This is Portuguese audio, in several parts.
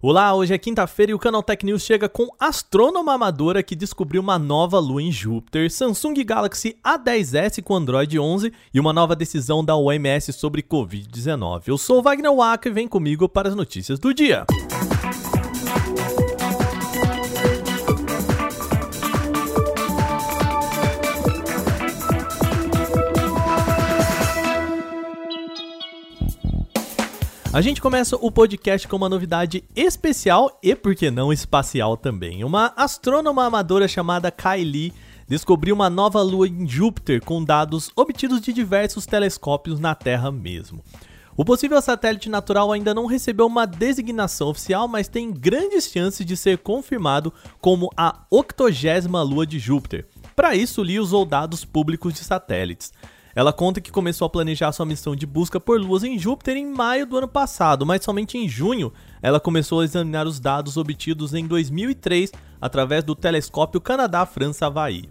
Olá, hoje é quinta-feira e o Canal Tech News chega com astrônoma amadora que descobriu uma nova lua em Júpiter, Samsung Galaxy A10s com Android 11 e uma nova decisão da OMS sobre Covid-19. Eu sou Wagner Waka e vem comigo para as notícias do dia. A gente começa o podcast com uma novidade especial e, por que não, espacial também. Uma astrônoma amadora chamada Kylie descobriu uma nova lua em Júpiter com dados obtidos de diversos telescópios na Terra mesmo. O possível satélite natural ainda não recebeu uma designação oficial, mas tem grandes chances de ser confirmado como a octogésima lua de Júpiter. Para isso, Lee usou dados públicos de satélites. Ela conta que começou a planejar sua missão de busca por luas em Júpiter em maio do ano passado, mas somente em junho ela começou a examinar os dados obtidos em 2003 através do telescópio Canadá-França-Havaí.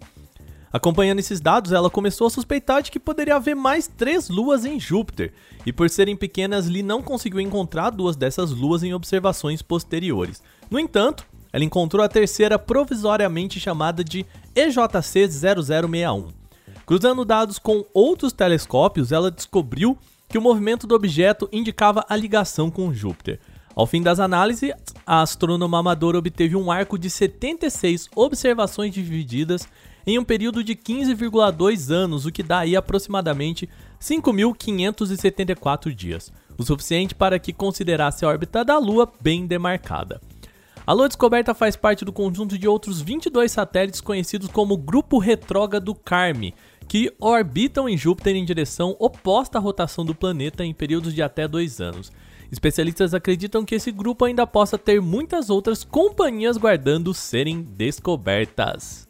Acompanhando esses dados, ela começou a suspeitar de que poderia haver mais três luas em Júpiter, e por serem pequenas, Lee não conseguiu encontrar duas dessas luas em observações posteriores. No entanto, ela encontrou a terceira provisoriamente chamada de EJC 0061. Cruzando dados com outros telescópios, ela descobriu que o movimento do objeto indicava a ligação com Júpiter. Ao fim das análises, a astrônoma amadora obteve um arco de 76 observações divididas em um período de 15,2 anos, o que dá aí aproximadamente 5.574 dias, o suficiente para que considerasse a órbita da Lua bem demarcada. A Lua descoberta faz parte do conjunto de outros 22 satélites conhecidos como Grupo Retrógrado Carme, que orbitam em Júpiter em direção oposta à rotação do planeta em períodos de até dois anos. Especialistas acreditam que esse grupo ainda possa ter muitas outras companhias guardando serem descobertas.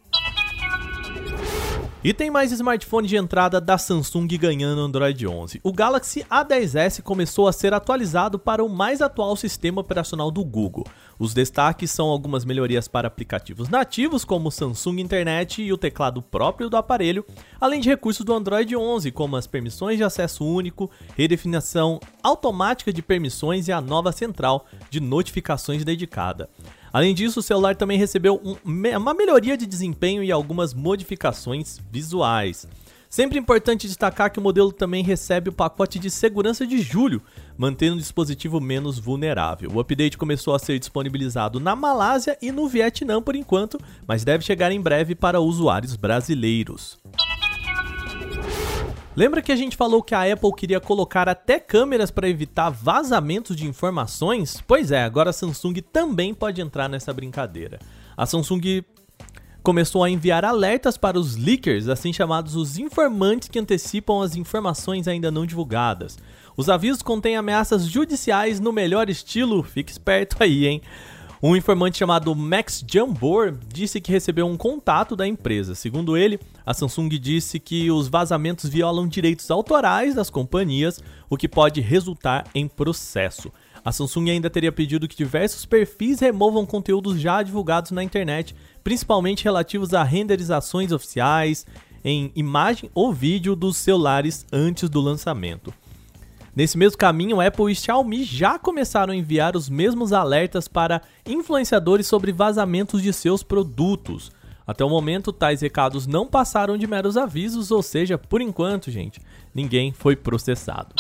E tem mais smartphone de entrada da Samsung ganhando Android 11. O Galaxy A10s começou a ser atualizado para o mais atual sistema operacional do Google. Os destaques são algumas melhorias para aplicativos nativos, como o Samsung Internet e o teclado próprio do aparelho, além de recursos do Android 11, como as permissões de acesso único, redefinição automática de permissões e a nova central de notificações dedicada. Além disso, o celular também recebeu um, uma melhoria de desempenho e algumas modificações visuais. Sempre importante destacar que o modelo também recebe o pacote de segurança de julho, mantendo o dispositivo menos vulnerável. O update começou a ser disponibilizado na Malásia e no Vietnã por enquanto, mas deve chegar em breve para usuários brasileiros. Lembra que a gente falou que a Apple queria colocar até câmeras para evitar vazamentos de informações? Pois é, agora a Samsung também pode entrar nessa brincadeira. A Samsung começou a enviar alertas para os leakers, assim chamados os informantes que antecipam as informações ainda não divulgadas. Os avisos contêm ameaças judiciais no melhor estilo, fique esperto aí, hein? Um informante chamado Max Jambor disse que recebeu um contato da empresa. Segundo ele, a Samsung disse que os vazamentos violam direitos autorais das companhias, o que pode resultar em processo. A Samsung ainda teria pedido que diversos perfis removam conteúdos já divulgados na internet, principalmente relativos a renderizações oficiais em imagem ou vídeo dos celulares antes do lançamento. Nesse mesmo caminho, Apple e Xiaomi já começaram a enviar os mesmos alertas para influenciadores sobre vazamentos de seus produtos. Até o momento, tais recados não passaram de meros avisos, ou seja, por enquanto, gente, ninguém foi processado.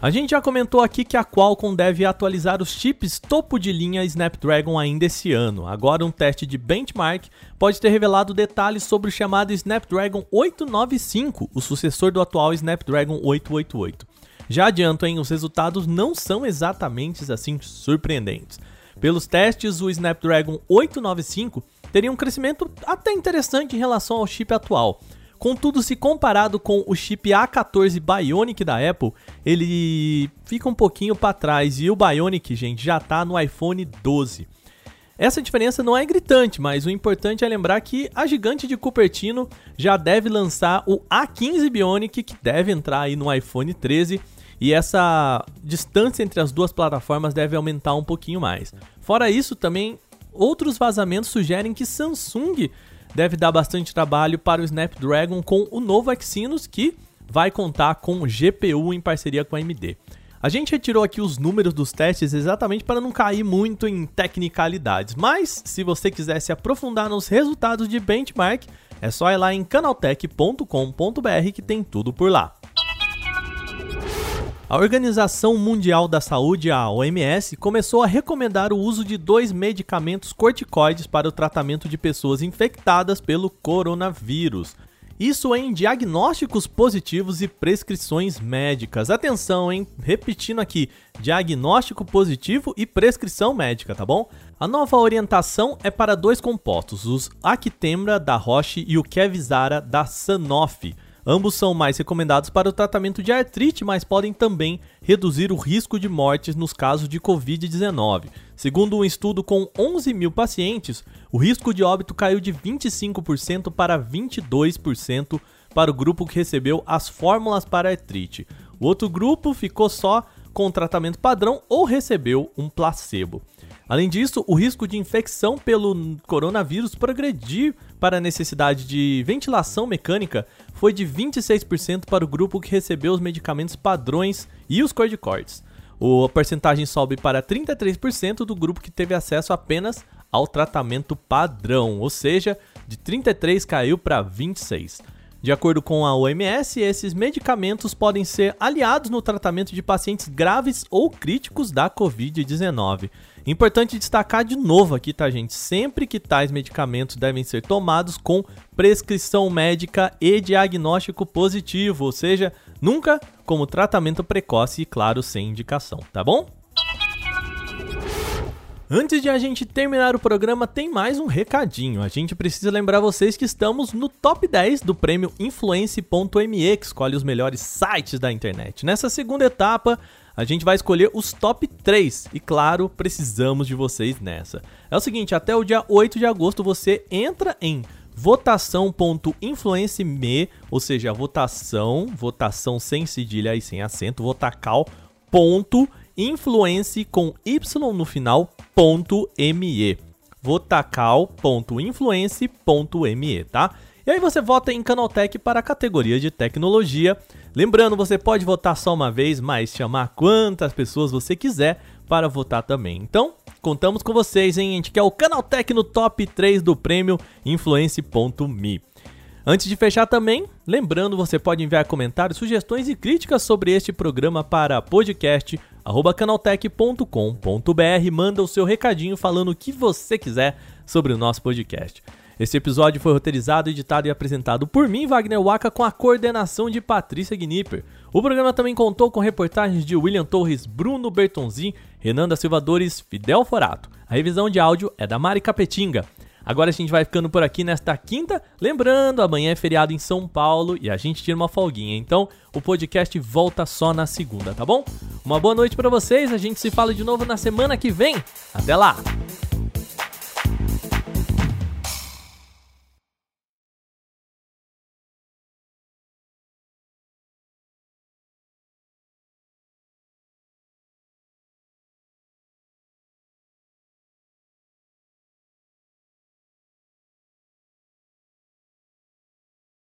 A gente já comentou aqui que a Qualcomm deve atualizar os chips topo de linha Snapdragon ainda esse ano. Agora, um teste de benchmark pode ter revelado detalhes sobre o chamado Snapdragon 895, o sucessor do atual Snapdragon 888. Já adianto, hein, os resultados não são exatamente assim surpreendentes. Pelos testes, o Snapdragon 895 teria um crescimento até interessante em relação ao chip atual. Contudo, se comparado com o chip A14 Bionic da Apple, ele fica um pouquinho para trás e o Bionic, gente, já está no iPhone 12. Essa diferença não é gritante, mas o importante é lembrar que a gigante de Cupertino já deve lançar o A15 Bionic, que deve entrar aí no iPhone 13, e essa distância entre as duas plataformas deve aumentar um pouquinho mais. Fora isso, também outros vazamentos sugerem que Samsung deve dar bastante trabalho para o Snapdragon com o novo Exynos que vai contar com GPU em parceria com a AMD. A gente retirou aqui os números dos testes exatamente para não cair muito em tecnicalidades, mas se você quiser se aprofundar nos resultados de benchmark, é só ir lá em canaltech.com.br que tem tudo por lá. A Organização Mundial da Saúde, a OMS, começou a recomendar o uso de dois medicamentos corticoides para o tratamento de pessoas infectadas pelo coronavírus. Isso em diagnósticos positivos e prescrições médicas. Atenção, hein? Repetindo aqui: diagnóstico positivo e prescrição médica, tá bom? A nova orientação é para dois compostos, os Actemra da Roche e o Kevizara da Sanofi. Ambos são mais recomendados para o tratamento de artrite, mas podem também reduzir o risco de mortes nos casos de Covid-19. Segundo um estudo com 11 mil pacientes, o risco de óbito caiu de 25% para 22% para o grupo que recebeu as fórmulas para artrite. O outro grupo ficou só com o tratamento padrão ou recebeu um placebo. Além disso, o risco de infecção pelo coronavírus progredir para a necessidade de ventilação mecânica foi de 26% para o grupo que recebeu os medicamentos padrões e os corticoides. A porcentagem sobe para 33% do grupo que teve acesso apenas ao tratamento padrão, ou seja, de 33 caiu para 26. De acordo com a OMS, esses medicamentos podem ser aliados no tratamento de pacientes graves ou críticos da Covid-19. Importante destacar de novo aqui, tá, gente? Sempre que tais medicamentos devem ser tomados com prescrição médica e diagnóstico positivo, ou seja, nunca como tratamento precoce e, claro, sem indicação, tá bom? Antes de a gente terminar o programa, tem mais um recadinho. A gente precisa lembrar vocês que estamos no top 10 do prêmio Influence.me, que escolhe os melhores sites da internet. Nessa segunda etapa, a gente vai escolher os top 3 e, claro, precisamos de vocês nessa. É o seguinte: até o dia 8 de agosto você entra em votação.influence.me, ou seja, votação, votação sem cedilha e sem acento, votacal. Ponto influence com y no final, ponto me. votacal.influence.me, tá? E aí você vota em Canaltech para a categoria de tecnologia. Lembrando, você pode votar só uma vez, mas chamar quantas pessoas você quiser para votar também. Então, contamos com vocês, hein? A gente quer o Canaltech no top 3 do prêmio Influence.me. Antes de fechar também, lembrando, você pode enviar comentários, sugestões e críticas sobre este programa para podcast@canaltech.com.br. Manda o seu recadinho falando o que você quiser sobre o nosso podcast. Esse episódio foi roteirizado, editado e apresentado por mim, Wagner Waka, com a coordenação de Patrícia Gnipper. O programa também contou com reportagens de William Torres, Bruno Bertonzin, Renan da Silva Dores, Fidel Forato. A revisão de áudio é da Mari Capetinga. Agora a gente vai ficando por aqui nesta quinta. Lembrando, amanhã é feriado em São Paulo e a gente tira uma folguinha. Então, o podcast volta só na segunda, tá bom? Uma boa noite para vocês. A gente se fala de novo na semana que vem. Até lá.